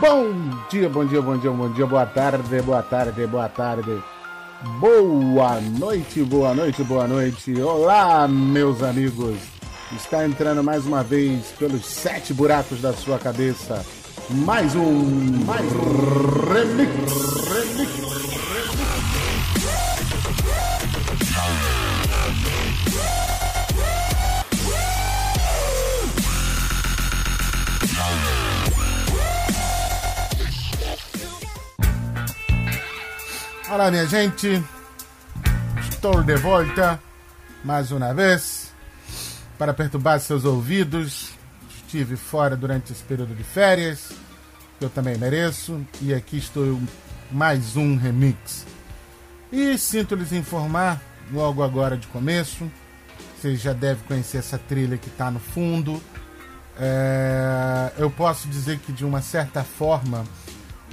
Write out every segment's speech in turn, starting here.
Bom dia, bom dia, bom dia, bom dia, boa tarde, boa tarde, boa tarde. Boa noite, boa noite, boa noite. Olá, meus amigos. Está entrando mais uma vez pelos sete buracos da sua cabeça. Mais um, mais um remix, Olá, minha gente. Estou de volta mais uma vez para perturbar seus ouvidos. Estive fora durante esse período de férias, que eu também mereço, e aqui estou mais um remix. E sinto lhes informar, logo agora de começo, vocês já devem conhecer essa trilha que está no fundo. É, eu posso dizer que de uma certa forma,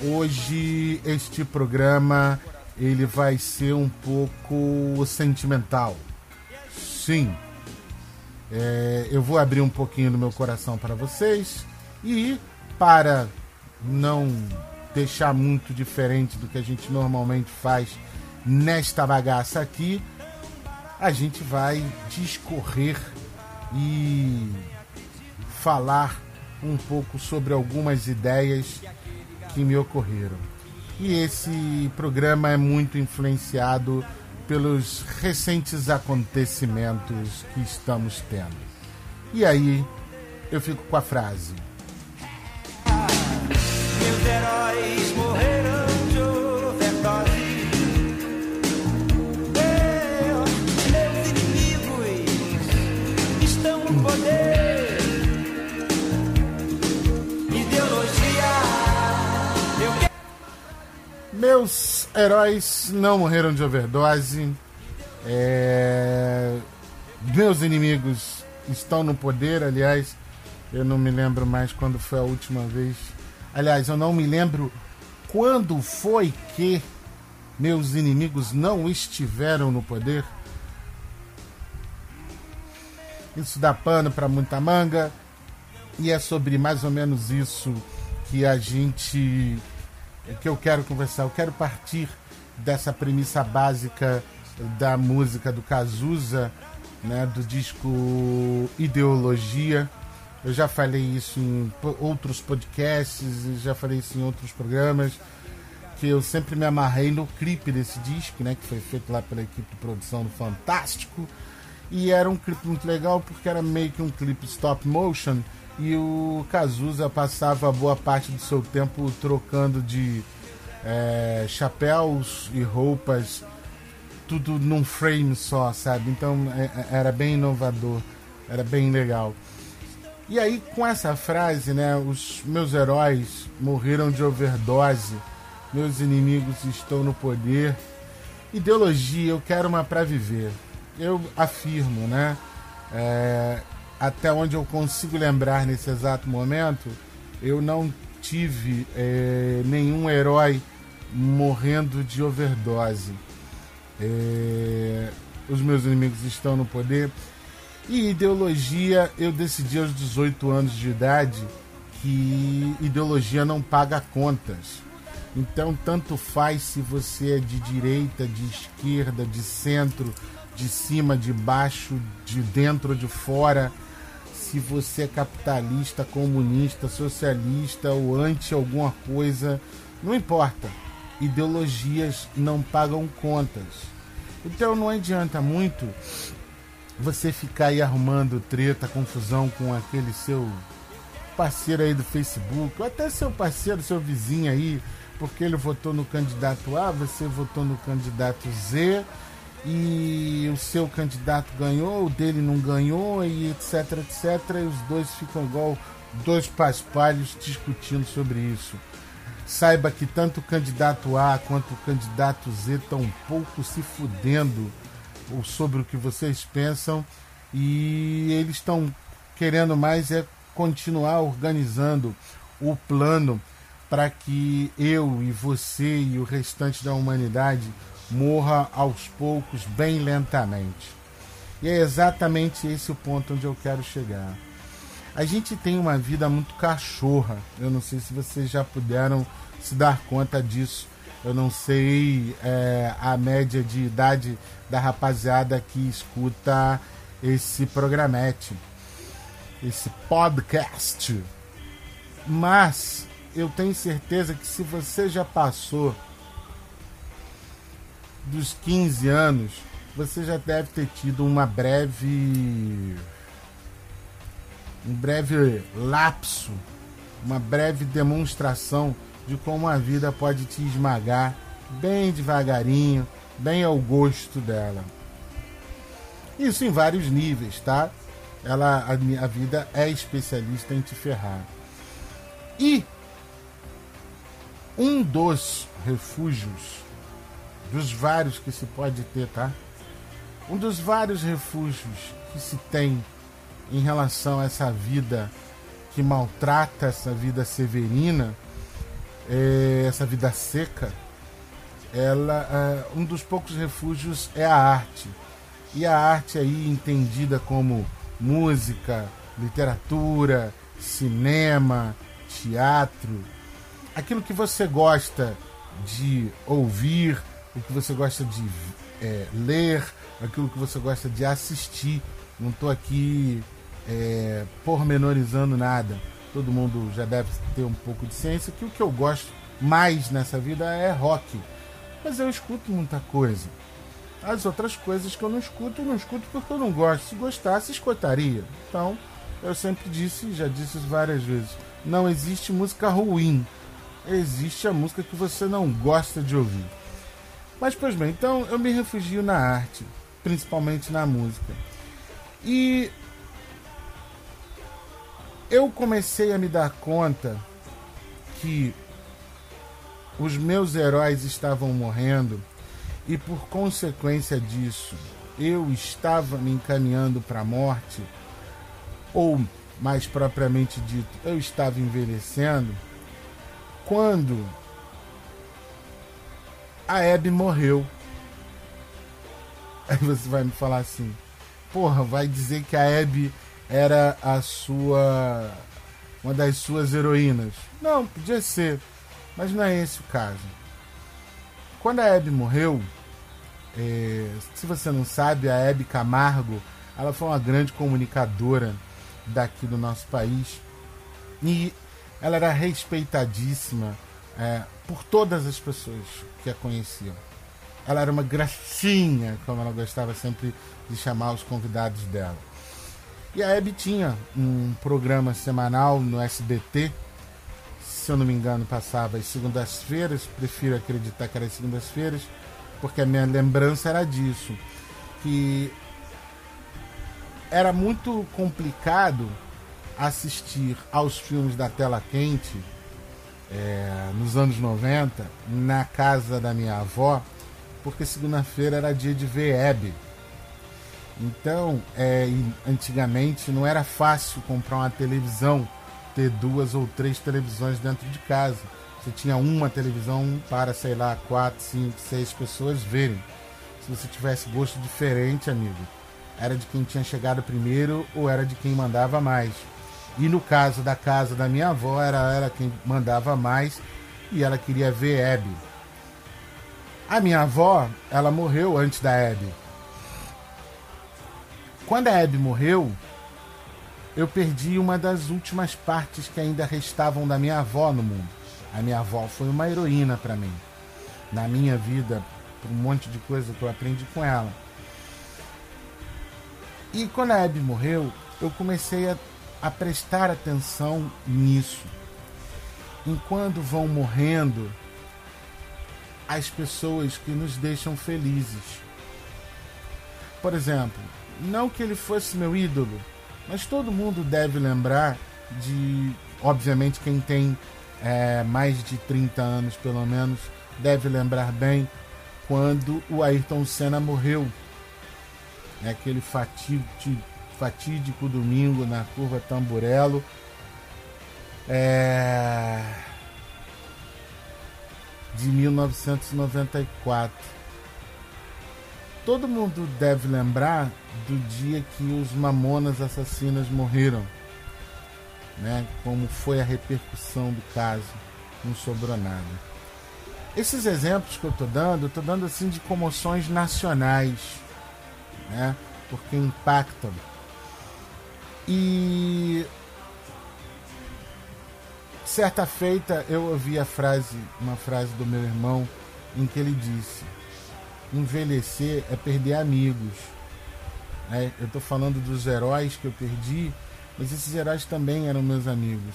hoje este programa ele vai ser um pouco sentimental. Sim. É, eu vou abrir um pouquinho do meu coração para vocês e para não deixar muito diferente do que a gente normalmente faz nesta bagaça aqui, a gente vai discorrer e falar um pouco sobre algumas ideias que me ocorreram. E esse programa é muito influenciado pelos recentes acontecimentos que estamos tendo. E aí eu fico com a frase. Meus heróis Meus heróis não morreram de overdose. É... Meus inimigos estão no poder. Aliás, eu não me lembro mais quando foi a última vez. Aliás, eu não me lembro quando foi que meus inimigos não estiveram no poder. Isso dá pano para muita manga. E é sobre mais ou menos isso que a gente que eu quero conversar. Eu quero partir dessa premissa básica da música do Cazuza, né, do disco Ideologia. Eu já falei isso em outros podcasts, já falei isso em outros programas, que eu sempre me amarrei no clipe desse disco, né, que foi feito lá pela equipe de produção do Fantástico. E era um clipe muito legal porque era meio que um clipe stop motion e o Cazuza passava boa parte do seu tempo trocando de é, chapéus e roupas, tudo num frame só, sabe? Então é, é, era bem inovador, era bem legal. E aí, com essa frase, né? Os meus heróis morreram de overdose, meus inimigos estão no poder. Ideologia, eu quero uma para viver. Eu afirmo, né? É, até onde eu consigo lembrar nesse exato momento, eu não tive é, nenhum herói morrendo de overdose. É, os meus inimigos estão no poder. E ideologia, eu decidi aos 18 anos de idade que ideologia não paga contas. Então, tanto faz se você é de direita, de esquerda, de centro, de cima, de baixo, de dentro de fora se você é capitalista, comunista, socialista ou anti alguma coisa, não importa. Ideologias não pagam contas. Então não adianta muito você ficar aí arrumando treta, confusão com aquele seu parceiro aí do Facebook, ou até seu parceiro, seu vizinho aí, porque ele votou no candidato A, você votou no candidato Z e o seu candidato ganhou, o dele não ganhou, e etc, etc. E os dois ficam igual dois paspalhos discutindo sobre isso. Saiba que tanto o candidato A quanto o candidato Z estão um pouco se fudendo sobre o que vocês pensam e eles estão querendo mais é continuar organizando o plano para que eu e você e o restante da humanidade morra aos poucos, bem lentamente. E é exatamente esse o ponto onde eu quero chegar. A gente tem uma vida muito cachorra. Eu não sei se vocês já puderam se dar conta disso. Eu não sei é, a média de idade da rapaziada que escuta esse programete, esse podcast. Mas eu tenho certeza que se você já passou dos 15 anos, você já deve ter tido uma breve um breve lapso, uma breve demonstração de como a vida pode te esmagar bem devagarinho, bem ao gosto dela. Isso em vários níveis, tá? Ela, a, a vida é especialista em te ferrar. E um dos refúgios, dos vários que se pode ter, tá? Um dos vários refúgios que se tem em relação a essa vida que maltrata, essa vida severina, é, essa vida seca, ela, é, um dos poucos refúgios é a arte. E a arte aí entendida como música, literatura, cinema, teatro, aquilo que você gosta de ouvir, o que você gosta de é, ler, aquilo que você gosta de assistir. Não estou aqui é, pormenorizando nada. Todo mundo já deve ter um pouco de ciência que o que eu gosto mais nessa vida é rock. Mas eu escuto muita coisa. As outras coisas que eu não escuto, eu não escuto porque eu não gosto. Se gostasse, escutaria. Então, eu sempre disse, já disse isso várias vezes, não existe música ruim. Existe a música que você não gosta de ouvir. Mas, pois bem, então eu me refugio na arte, principalmente na música. E eu comecei a me dar conta que os meus heróis estavam morrendo e por consequência disso eu estava me encaminhando para a morte, ou mais propriamente dito, eu estava envelhecendo, quando a Abby morreu. Aí você vai me falar assim, porra, vai dizer que a Abby era a sua uma das suas heroínas. Não, podia ser, mas não é esse o caso. Quando a Hebe morreu, é, se você não sabe, a Hebe Camargo, ela foi uma grande comunicadora daqui do nosso país e ela era respeitadíssima é, por todas as pessoas que a conheciam. Ela era uma gracinha, como ela gostava sempre de chamar os convidados dela. E a Hebe tinha um programa semanal no SBT, se eu não me engano, passava às segundas-feiras, prefiro acreditar que era às segundas-feiras, porque a minha lembrança era disso. Que era muito complicado assistir aos filmes da tela quente é, nos anos 90 na casa da minha avó, porque segunda-feira era dia de ver Hebe então, é, antigamente não era fácil comprar uma televisão, ter duas ou três televisões dentro de casa. Você tinha uma televisão para, sei lá, quatro, cinco, seis pessoas verem. Se você tivesse gosto diferente, amigo, era de quem tinha chegado primeiro ou era de quem mandava mais. E no caso da casa da minha avó, era, era quem mandava mais e ela queria ver Hebe. A minha avó, ela morreu antes da Hebe. Quando a Abby morreu, eu perdi uma das últimas partes que ainda restavam da minha avó no mundo. A minha avó foi uma heroína para mim. Na minha vida, por um monte de coisa que eu aprendi com ela. E quando a Abby morreu, eu comecei a, a prestar atenção nisso. Enquanto vão morrendo as pessoas que nos deixam felizes. Por exemplo, não que ele fosse meu ídolo, mas todo mundo deve lembrar de. Obviamente, quem tem é, mais de 30 anos, pelo menos, deve lembrar bem quando o Ayrton Senna morreu. É aquele fatídico, fatídico domingo na curva Tamburello. É... De 1994 todo mundo deve lembrar do dia que os Mamonas Assassinas morreram. né, como foi a repercussão do caso, não sobrou nada. Esses exemplos que eu estou dando, eu estou dando assim de comoções nacionais, né, porque impactam. E certa feita eu ouvi a frase, uma frase do meu irmão, em que ele disse: envelhecer é perder amigos. É, eu estou falando dos heróis que eu perdi, mas esses heróis também eram meus amigos.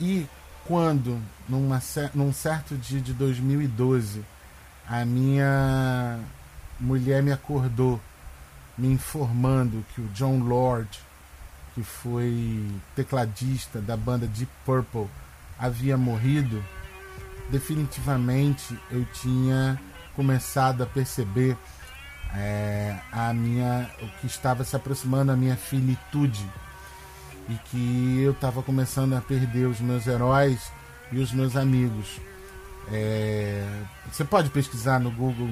E quando, numa, num certo dia de 2012, a minha mulher me acordou, me informando que o John Lord, que foi tecladista da banda Deep Purple, havia morrido, definitivamente eu tinha começado a perceber é, a minha o que estava se aproximando a minha finitude e que eu estava começando a perder os meus heróis e os meus amigos. É, você pode pesquisar no Google,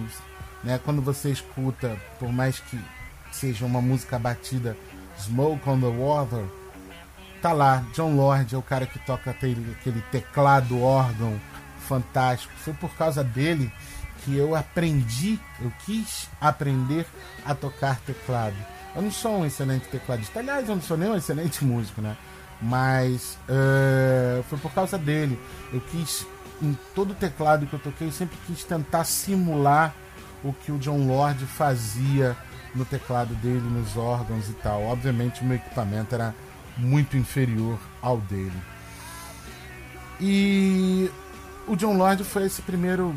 né, quando você escuta, por mais que seja uma música batida, Smoke on the Water, tá lá, John Lord é o cara que toca aquele, teclado órgão fantástico. Foi por causa dele que eu aprendi, eu quis aprender a tocar teclado. Eu não sou um excelente tecladista, aliás, eu não sou nem um excelente músico, né? Mas uh, foi por causa dele. Eu quis, em todo teclado que eu toquei, eu sempre quis tentar simular o que o John Lord fazia no teclado dele, nos órgãos e tal. Obviamente, o meu equipamento era muito inferior ao dele. E o John Lord foi esse primeiro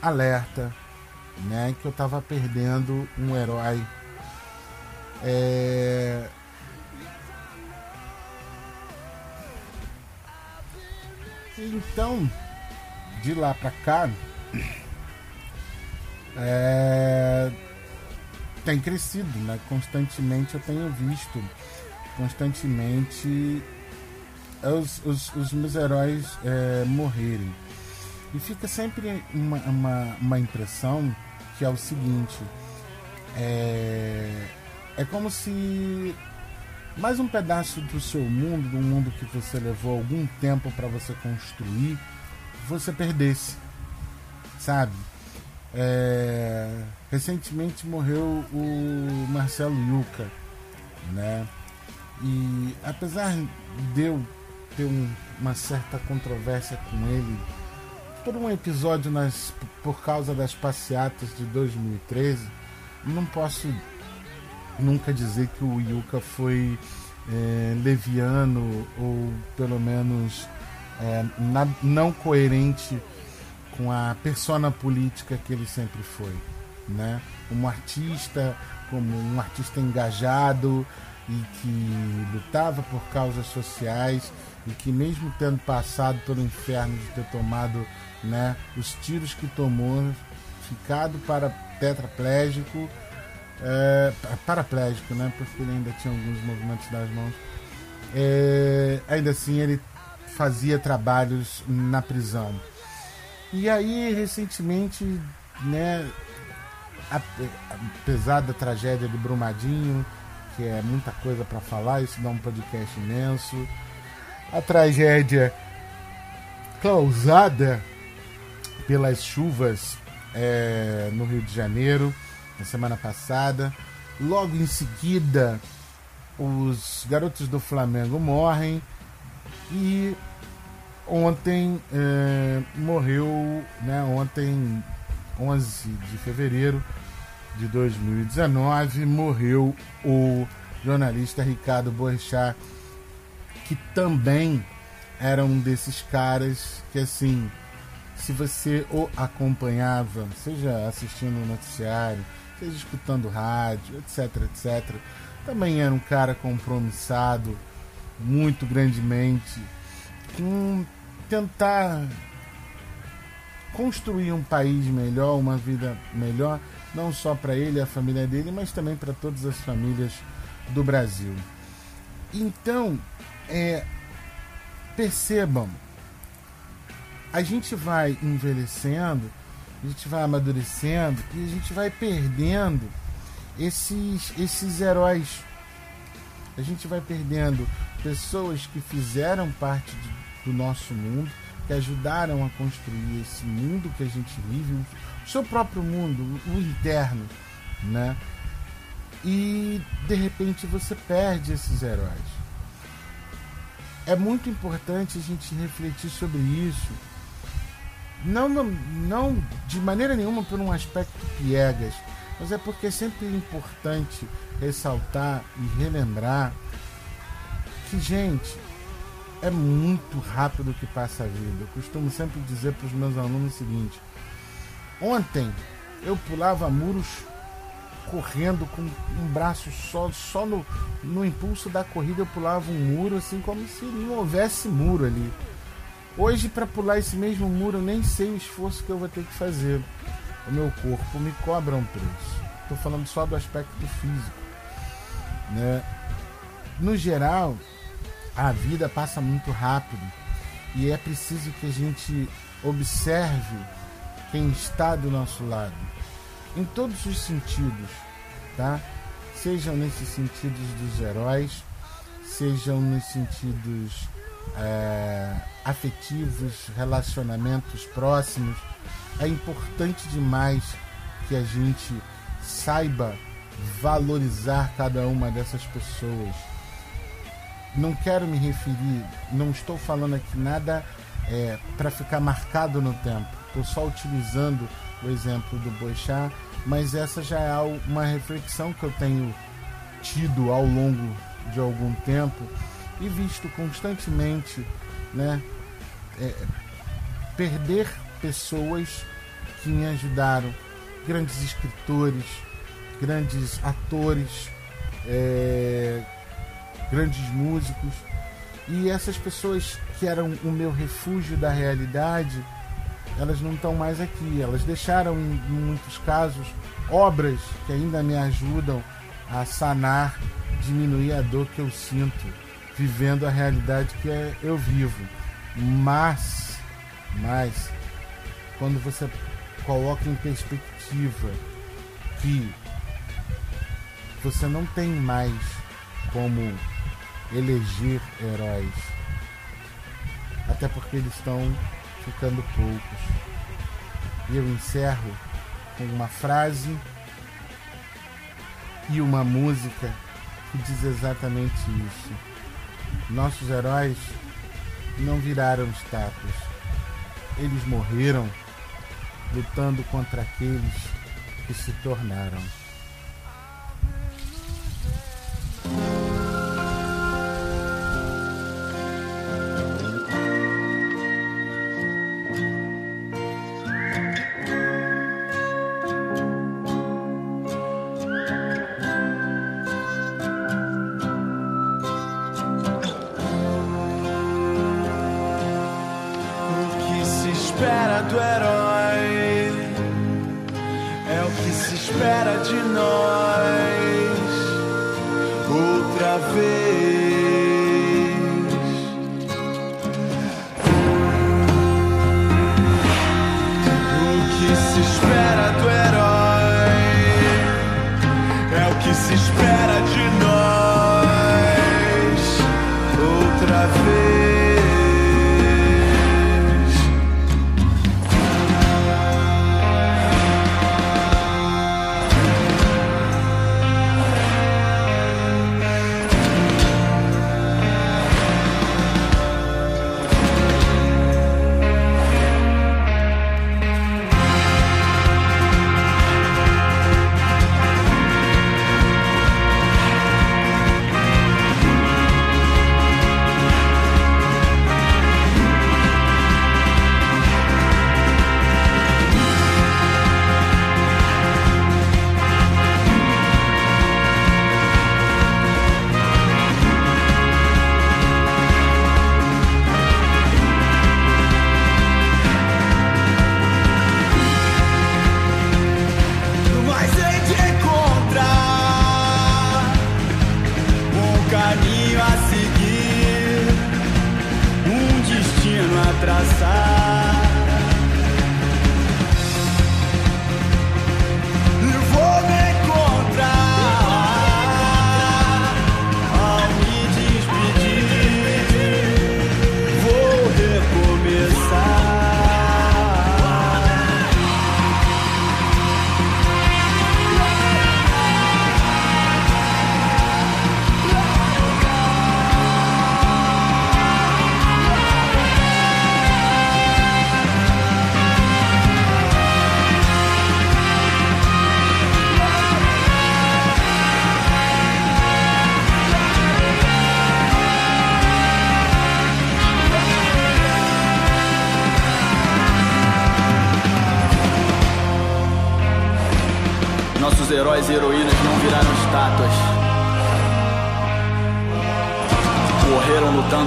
alerta, né, que eu estava perdendo um herói. É... Então, de lá para cá, é... tem crescido, né? Constantemente eu tenho visto, constantemente os, os, os meus heróis é, morrerem. E fica sempre uma, uma, uma impressão que é o seguinte: é, é como se mais um pedaço do seu mundo, do mundo que você levou algum tempo para você construir, você perdesse, sabe? É, recentemente morreu o Marcelo Yuca, né? E apesar de eu ter um, uma certa controvérsia com ele por um episódio nas, por causa das passeatas de 2013, não posso nunca dizer que o Yuka foi é, leviano ou pelo menos é, na, não coerente com a persona política que ele sempre foi, né? Como artista, como um artista engajado e que lutava por causas sociais e que mesmo tendo passado pelo inferno de ter tomado né, os tiros que tomou, ficado para tetraplégico, é, paraplégico, né, porque ele ainda tinha alguns movimentos das mãos. É, ainda assim, ele fazia trabalhos na prisão. E aí, recentemente, né, apesar da tragédia de Brumadinho, que é muita coisa para falar, isso dá um podcast imenso. A tragédia causada pelas chuvas é, no Rio de Janeiro na semana passada. Logo em seguida, os garotos do Flamengo morrem e ontem é, morreu, né, ontem 11 de fevereiro de 2019, morreu o jornalista Ricardo Boechat, que também era um desses caras que assim se você o acompanhava, seja assistindo o noticiário, seja escutando rádio, etc, etc, também era um cara compromissado muito grandemente com tentar construir um país melhor, uma vida melhor, não só para ele e a família dele, mas também para todas as famílias do Brasil. Então, é, percebam a gente vai envelhecendo, a gente vai amadurecendo e a gente vai perdendo esses, esses heróis. A gente vai perdendo pessoas que fizeram parte de, do nosso mundo, que ajudaram a construir esse mundo que a gente vive, o seu próprio mundo, o interno, né? E de repente você perde esses heróis. É muito importante a gente refletir sobre isso. Não, não de maneira nenhuma por um aspecto piegas, mas é porque é sempre importante ressaltar e relembrar que, gente, é muito rápido que passa a vida. Eu costumo sempre dizer para os meus alunos o seguinte: ontem eu pulava muros correndo com um braço só, só no, no impulso da corrida eu pulava um muro, assim como se não houvesse muro ali. Hoje, para pular esse mesmo muro, eu nem sei o esforço que eu vou ter que fazer. O meu corpo me cobra um preço. Estou falando só do aspecto físico. Né? No geral, a vida passa muito rápido e é preciso que a gente observe quem está do nosso lado em todos os sentidos, tá? Sejam nesses sentidos dos heróis, sejam nos sentidos é, afetivos, relacionamentos próximos. É importante demais que a gente saiba valorizar cada uma dessas pessoas. Não quero me referir, não estou falando aqui nada é, para ficar marcado no tempo. Estou só utilizando o exemplo do Boixá mas essa já é uma reflexão que eu tenho tido ao longo de algum tempo e visto constantemente, né, é, perder pessoas que me ajudaram, grandes escritores, grandes atores, é, grandes músicos e essas pessoas que eram o meu refúgio da realidade elas não estão mais aqui. Elas deixaram, em muitos casos, obras que ainda me ajudam a sanar, diminuir a dor que eu sinto vivendo a realidade que é, eu vivo. Mas, mas, quando você coloca em perspectiva que você não tem mais como eleger heróis, até porque eles estão ficando poucos. E eu encerro com uma frase e uma música que diz exatamente isso. Nossos heróis não viraram estátuas. Eles morreram lutando contra aqueles que se tornaram. espera do herói, é o que se espera de nós. Outra vez.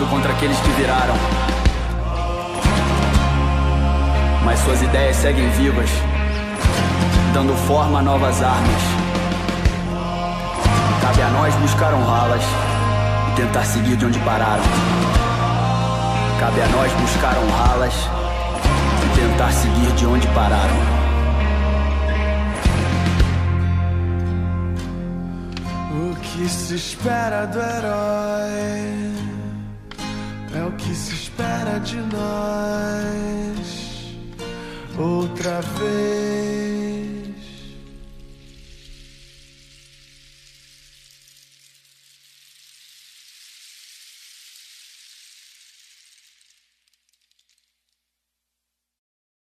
Lutando contra aqueles que viraram. Mas suas ideias seguem vivas, dando forma a novas armas. Cabe a nós buscar honrá-las e tentar seguir de onde pararam. Cabe a nós buscar honrá-las e tentar seguir de onde pararam. que se espera do herói é o que se espera de nós. Outra vez